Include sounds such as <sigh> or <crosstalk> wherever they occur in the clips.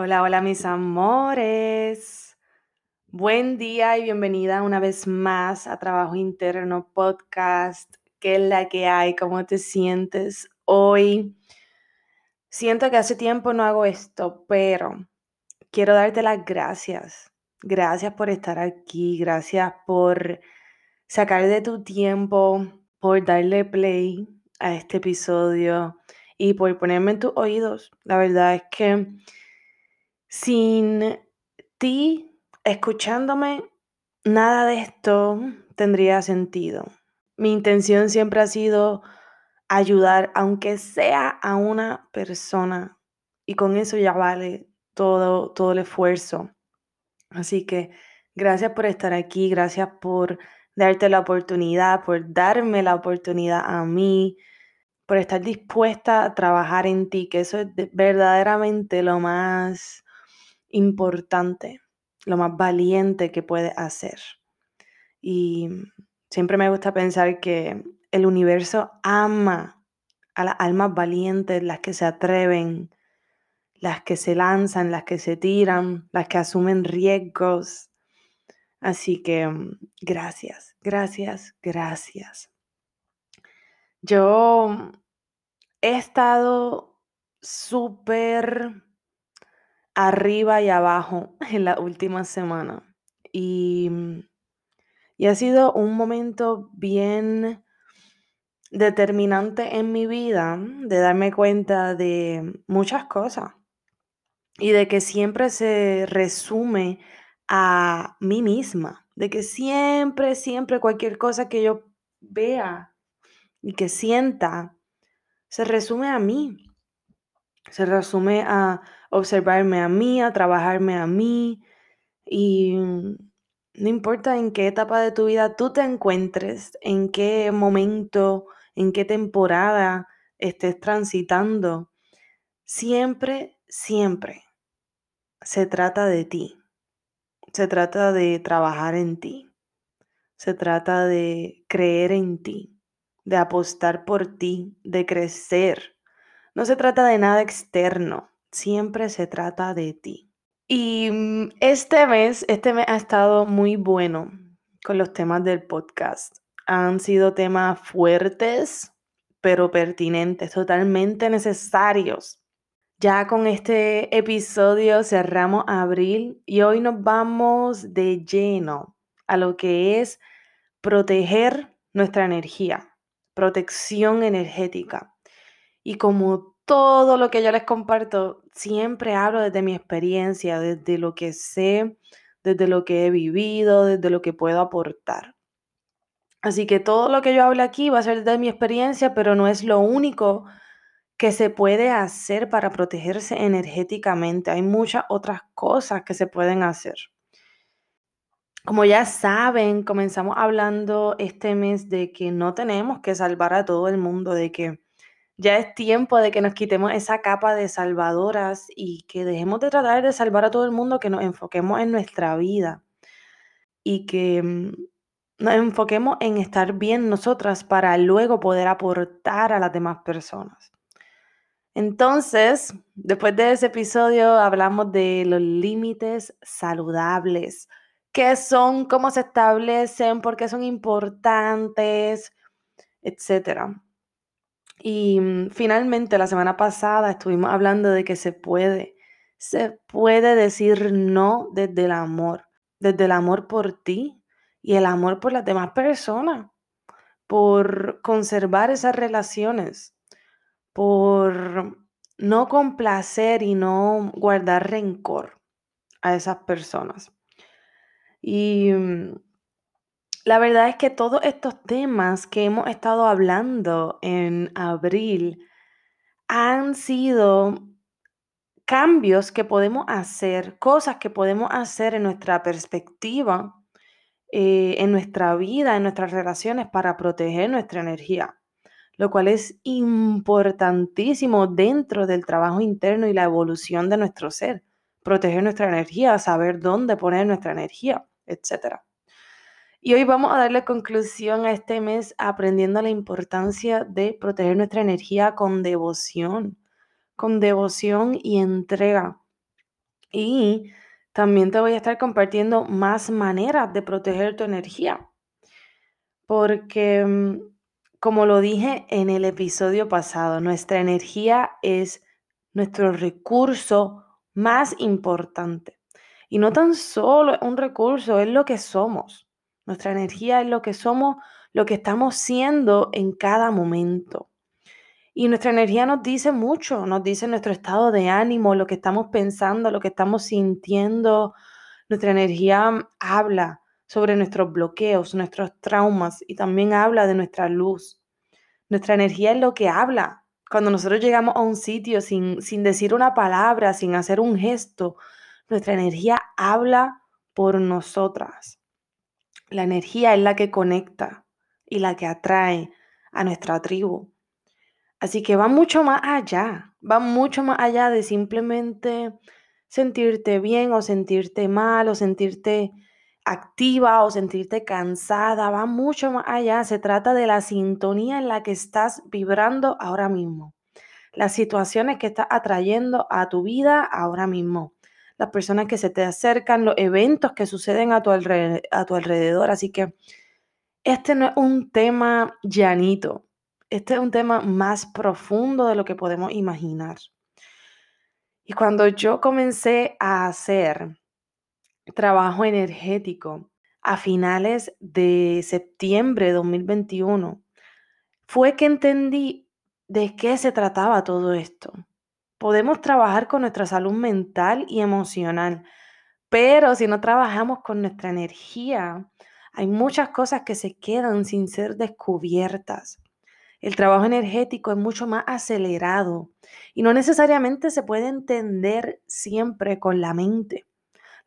Hola, hola mis amores. Buen día y bienvenida una vez más a Trabajo Interno Podcast. ¿Qué es la que hay? ¿Cómo te sientes hoy? Siento que hace tiempo no hago esto, pero quiero darte las gracias. Gracias por estar aquí, gracias por sacar de tu tiempo, por darle play a este episodio y por ponerme en tus oídos. La verdad es que sin ti escuchándome, nada de esto tendría sentido. Mi intención siempre ha sido ayudar, aunque sea a una persona, y con eso ya vale todo, todo el esfuerzo. Así que gracias por estar aquí, gracias por darte la oportunidad, por darme la oportunidad a mí, por estar dispuesta a trabajar en ti, que eso es verdaderamente lo más importante, lo más valiente que puedes hacer. Y siempre me gusta pensar que el universo ama a las almas valientes, las que se atreven, las que se lanzan, las que se tiran, las que asumen riesgos. Así que mm, gracias, gracias, gracias. Yo he estado súper arriba y abajo <laughs> en la última semana. Y, y ha sido un momento bien determinante en mi vida de darme cuenta de muchas cosas y de que siempre se resume a mí misma, de que siempre, siempre cualquier cosa que yo vea y que sienta se resume a mí, se resume a observarme a mí, a trabajarme a mí y no importa en qué etapa de tu vida tú te encuentres, en qué momento, en qué temporada estés transitando, siempre, siempre se trata de ti. Se trata de trabajar en ti. Se trata de creer en ti, de apostar por ti, de crecer. No se trata de nada externo siempre se trata de ti. Y mm, este mes, este mes ha estado muy bueno con los temas del podcast. Han sido temas fuertes, pero pertinentes, totalmente necesarios. Ya con este episodio cerramos abril y hoy nos vamos de lleno a lo que es proteger nuestra energía, protección energética. Y como todo lo que yo les comparto, siempre hablo desde mi experiencia, desde lo que sé, desde lo que he vivido, desde lo que puedo aportar. Así que todo lo que yo hable aquí va a ser de mi experiencia, pero no es lo único que se puede hacer para protegerse energéticamente. Hay muchas otras cosas que se pueden hacer. Como ya saben, comenzamos hablando este mes de que no tenemos que salvar a todo el mundo, de que ya es tiempo de que nos quitemos esa capa de salvadoras y que dejemos de tratar de salvar a todo el mundo, que nos enfoquemos en nuestra vida y que mm, nos enfoquemos en estar bien nosotras para luego poder aportar a las demás personas. Entonces, después de ese episodio hablamos de los límites saludables, qué son, cómo se establecen, por qué son importantes, etcétera. Y mm, finalmente la semana pasada estuvimos hablando de que se puede, se puede decir no desde el amor, desde el amor por ti y el amor por las demás personas, por conservar esas relaciones, por no complacer y no guardar rencor a esas personas. Y mm, la verdad es que todos estos temas que hemos estado hablando en abril han sido cambios que podemos hacer, cosas que podemos hacer en nuestra perspectiva, eh, en nuestra vida, en nuestras relaciones para proteger nuestra energía, lo cual es importantísimo dentro del trabajo interno y la evolución de nuestro ser. Proteger nuestra energía, saber dónde poner nuestra energía, etcétera. Y hoy vamos a darle conclusión a este mes aprendiendo la importancia de proteger nuestra energía con devoción, con devoción y entrega. Y también te voy a estar compartiendo más maneras de proteger tu energía. Porque, mm, como lo dije en el episodio pasado, nuestra energía es nuestro recurso más importante. Y no tan solo un recurso, es lo que somos. Nuestra energía es lo que somos, lo que estamos siendo en cada momento. Y nuestra energía nos dice mucho, nos dice nuestro estado de ánimo, lo que estamos pensando, lo que estamos sintiendo. Nuestra energía habla sobre nuestros bloqueos, nuestros traumas y también habla de nuestra luz. Nuestra energía es lo que habla. Cuando nosotros llegamos a un sitio sin, sin decir una palabra, sin hacer un gesto, nuestra energía habla por nosotras. La energía es la que conecta y la que atrae a nuestra tribu. Así que va mucho más allá, va mucho más allá de simplemente sentirte bien o sentirte mal o sentirte activa o sentirte cansada, va mucho más allá. Se trata de la sintonía en la que estás vibrando ahora mismo, las situaciones que estás atrayendo a tu vida ahora mismo las personas que se te acercan, los eventos que suceden a tu, a tu alrededor. Así que este no es un tema llanito, este es un tema más profundo de lo que podemos imaginar. Y cuando yo comencé a hacer trabajo energético a finales de septiembre de 2021, fue que entendí de qué se trataba todo esto. Podemos trabajar con nuestra salud mental y emocional, pero si no trabajamos con nuestra energía, hay muchas cosas que se quedan sin ser descubiertas. El trabajo energético es mucho más acelerado y no necesariamente se puede entender siempre con la mente.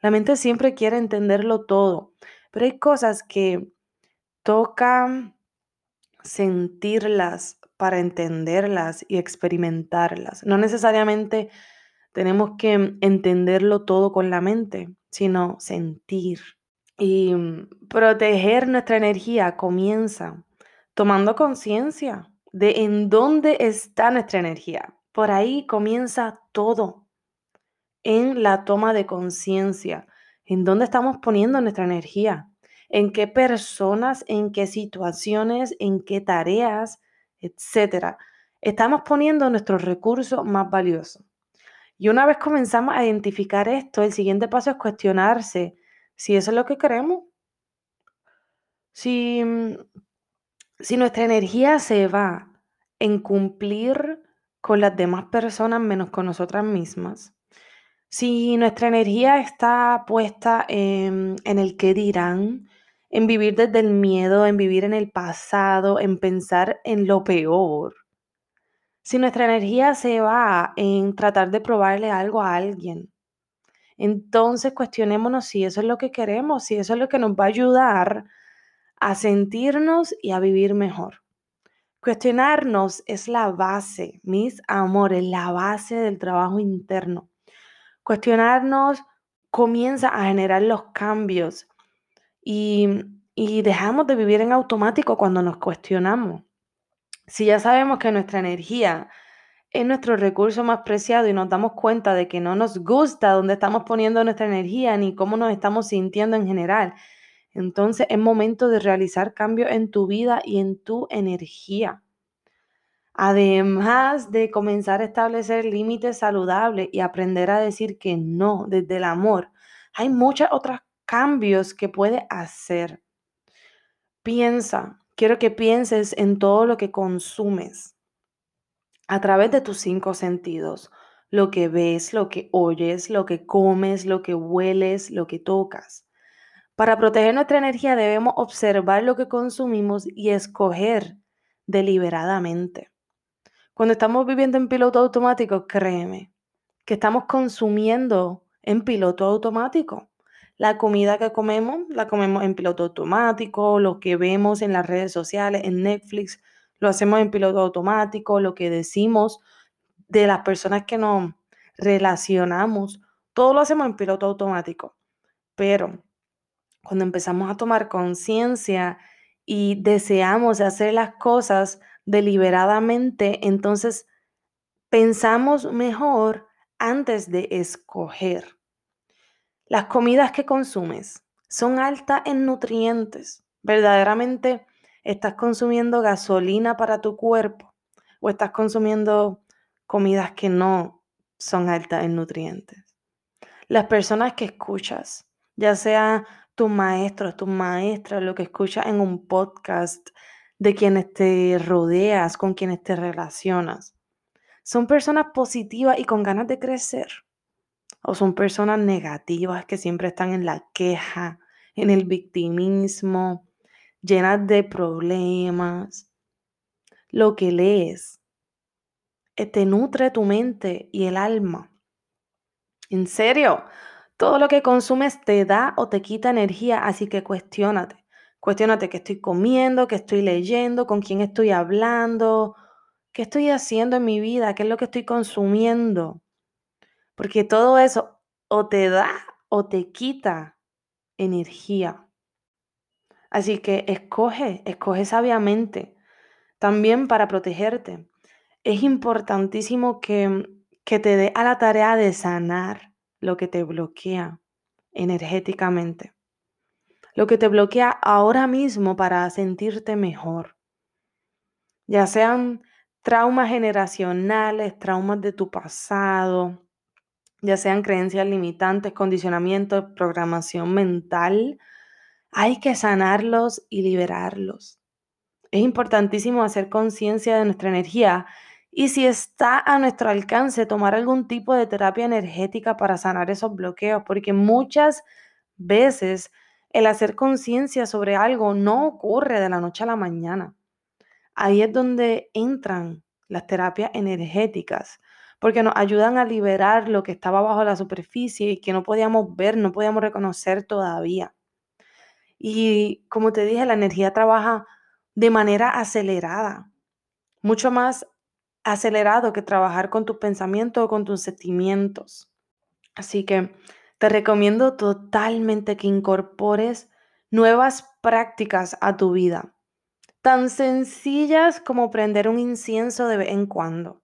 La mente siempre quiere entenderlo todo, pero hay cosas que tocan sentirlas, para entenderlas y experimentarlas. No necesariamente tenemos que entenderlo todo con la mente, sino sentir. Y mm, proteger nuestra energía comienza tomando conciencia de en dónde está nuestra energía. Por ahí comienza todo, en la toma de conciencia, en dónde estamos poniendo nuestra energía, en qué personas, en qué situaciones, en qué tareas, etcétera. Estamos poniendo nuestros recursos más valiosos. Y una vez comenzamos a identificar esto, el siguiente paso es cuestionarse si eso es lo que queremos. Si, mm, si nuestra energía se va en cumplir con las demás personas menos con nosotras mismas. Si nuestra energía está puesta en, en el que dirán, en vivir desde el miedo, en vivir en el pasado, en pensar en lo peor, si nuestra energía se va en tratar de probarle algo a alguien, entonces cuestionémonos si eso es lo que queremos, si eso es lo que nos va a ayudar a sentirnos y a vivir mejor. Cuestionarnos es la base, mis amores, la base del trabajo interno. Cuestionarnos comienza a generar los cambios y, y dejamos de vivir en automático cuando nos cuestionamos. Si ya sabemos que nuestra energía es nuestro recurso más preciado y nos damos cuenta de que no nos gusta dónde estamos poniendo nuestra energía ni cómo nos estamos sintiendo en general, entonces es momento de realizar cambios en tu vida y en tu energía. Además de comenzar a establecer límites saludables y aprender a decir que no desde el amor, hay muchos otros cambios que puedes hacer. Piensa, quiero que pienses en todo lo que consumes a través de tus cinco sentidos, lo que ves, lo que oyes, lo que comes, lo que hueles, lo que tocas. Para proteger nuestra energía debemos observar lo que consumimos y escoger deliberadamente. Cuando estamos viviendo en piloto automático, créeme que estamos consumiendo en piloto automático. La comida que comemos, la comemos en piloto automático, lo que vemos en las redes sociales, en Netflix, lo hacemos en piloto automático, lo que decimos de las personas que nos relacionamos, todo lo hacemos en piloto automático. Pero cuando empezamos a tomar conciencia y deseamos hacer las cosas deliberadamente, entonces pensamos mejor antes de escoger. Las comidas que consumes son altas en nutrientes. Verdaderamente estás consumiendo gasolina para tu cuerpo o estás consumiendo comidas que no son altas en nutrientes. Las personas que escuchas, ya sea tus maestros, tus maestras, lo que escuchas en un podcast, de quienes te rodeas, con quienes te relacionas, son personas positivas y con ganas de crecer o son personas negativas que siempre están en la queja, en el victimismo, llenas de problemas. Lo que lees eh, te nutre tu mente y el alma. En serio, todo lo que consumes te da o te quita energía, así que cuestionate. Cuestionate qué estoy comiendo, qué estoy leyendo, con quién estoy hablando, qué estoy haciendo en mi vida, qué es lo que estoy consumiendo. Porque todo eso o te da o te quita energía. Así que escoge, escoge sabiamente. También para protegerte. Es importantísimo que, que te dé a la tarea de sanar lo que te bloquea energéticamente. Lo que te bloquea ahora mismo para sentirte mejor. Ya sean traumas generacionales, traumas de tu pasado, ya sean creencias limitantes, condicionamientos, programación mental, hay que sanarlos y liberarlos. Es importantísimo hacer conciencia de nuestra energía y si está a nuestro alcance tomar algún tipo de terapia energética para sanar esos bloqueos, porque muchas veces el hacer conciencia sobre algo no ocurre de la noche a la mañana. Ahí es donde entran las terapias energéticas, porque nos ayudan a liberar lo que estaba bajo la superficie y que no podíamos ver, no podíamos reconocer todavía. Y como te dije, la energía trabaja de manera acelerada, mucho más acelerado que trabajar con tus pensamientos o con tus sentimientos. Así que te recomiendo totalmente que incorpores nuevas prácticas a tu vida, tan sencillas como prender un incienso de vez en cuando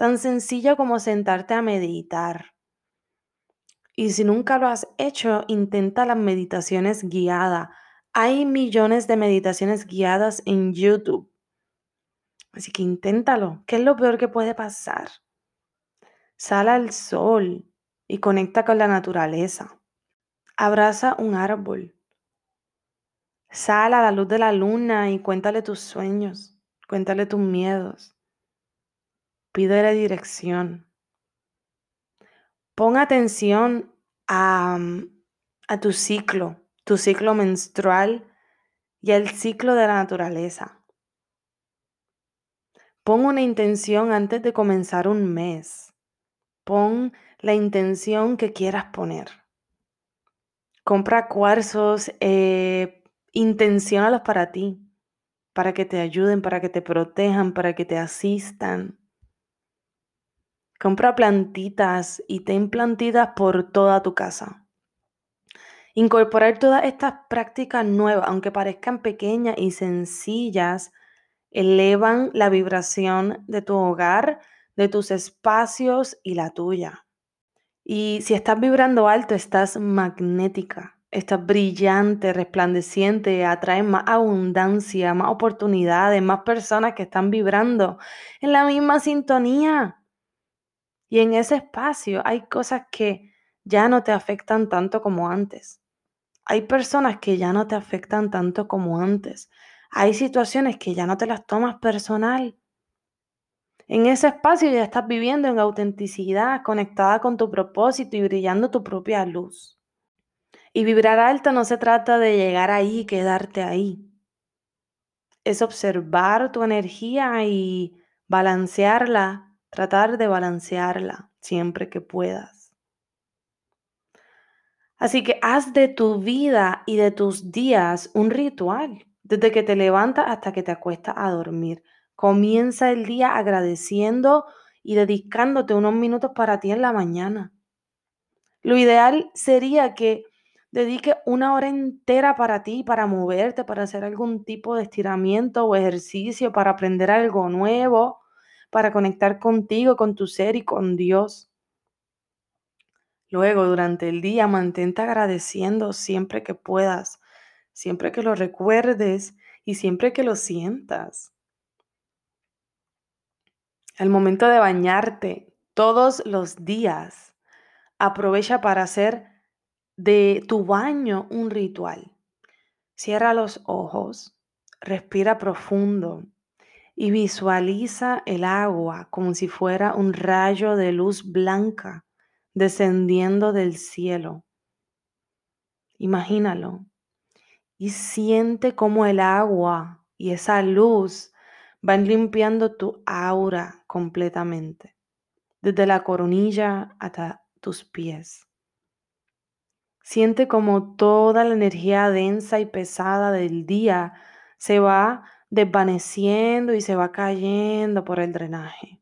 tan sencillo como sentarte a meditar. Y si nunca lo has hecho, intenta las meditaciones guiadas. Hay millones de meditaciones guiadas en YouTube. Así que inténtalo. ¿Qué es lo peor que puede pasar? Sal al sol y conecta con la naturaleza. Abraza un árbol. Sal a la luz de la luna y cuéntale tus sueños. Cuéntale tus miedos. Pídele dirección. Pon atención a, a tu ciclo, tu ciclo menstrual y el ciclo de la naturaleza. Pon una intención antes de comenzar un mes. Pon la intención que quieras poner. Compra cuarzos, eh, intenciónalos para ti, para que te ayuden, para que te protejan, para que te asistan. Compra plantitas y ten plantitas por toda tu casa. Incorporar todas estas prácticas nuevas, aunque parezcan pequeñas y sencillas, elevan la vibración de tu hogar, de tus espacios y la tuya. Y si estás vibrando alto, estás magnética, estás brillante, resplandeciente, atraes más abundancia, más oportunidades, más personas que están vibrando en la misma sintonía. Y en ese espacio hay cosas que ya no te afectan tanto como antes. Hay personas que ya no te afectan tanto como antes. Hay situaciones que ya no te las tomas personal. En ese espacio ya estás viviendo en autenticidad, conectada con tu propósito y brillando tu propia luz. Y vibrar alto no se trata de llegar ahí y quedarte ahí. Es observar tu energía y balancearla, tratar de balancearla siempre que puedas. Así que haz de tu vida y de tus días un ritual, desde que te levantas hasta que te acuestas a dormir. Comienza el día agradeciendo y dedicándote unos minutos para ti en la mañana. Lo ideal sería que dedique una hora entera para ti, para moverte, para hacer algún tipo de estiramiento o ejercicio, para aprender algo nuevo, para conectar contigo, con tu ser y con Dios. Luego, durante el día, mantente agradeciendo siempre que puedas, siempre que lo recuerdes y siempre que lo sientas. El momento de bañarte todos los días, aprovecha para hacer de tu baño un ritual. Cierra los ojos, respira profundo y visualiza el agua como si fuera un rayo de luz blanca descendiendo del cielo. Imagínalo y siente cómo el agua y esa luz van limpiando tu aura completamente, desde la coronilla hasta tus pies. Siente como toda la energía densa y pesada del día se va desvaneciendo y se va cayendo por el drenaje.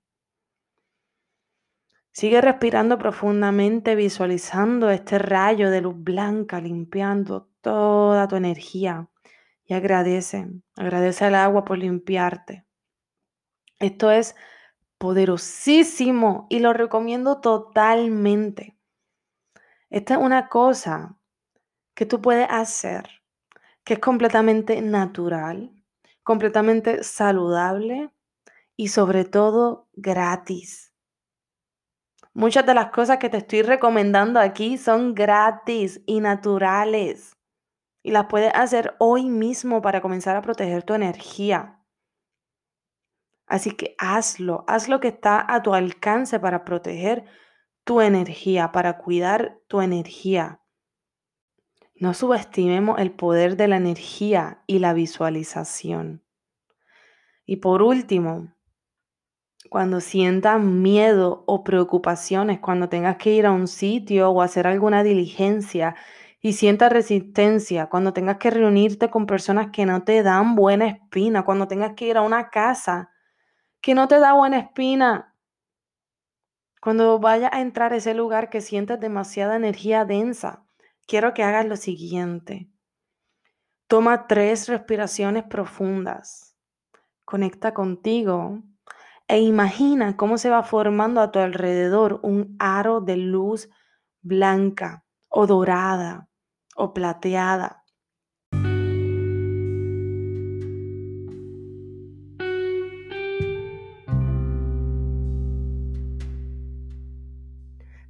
Sigue respirando profundamente, visualizando este rayo de luz blanca limpiando toda tu energía y agradece, agradece al agua por limpiarte. Esto es poderosísimo y lo recomiendo totalmente. Esta es una cosa que tú puedes hacer que es completamente natural, completamente saludable y sobre todo gratis. Muchas de las cosas que te estoy recomendando aquí son gratis y naturales. Y las puedes hacer hoy mismo para comenzar a proteger tu energía. Así que hazlo, haz lo que está a tu alcance para proteger tu energía, para cuidar tu energía. No subestimemos el poder de la energía y la visualización. Y por último, cuando sientas miedo o preocupaciones, cuando tengas que ir a un sitio o hacer alguna diligencia y sientas resistencia, cuando tengas que reunirte con personas que no te dan buena espina, cuando tengas que ir a una casa que no te da buena espina. Cuando vayas a entrar a ese lugar que sientes demasiada energía densa, quiero que hagas lo siguiente. Toma tres respiraciones profundas. Conecta contigo e imagina cómo se va formando a tu alrededor un aro de luz blanca o dorada o plateada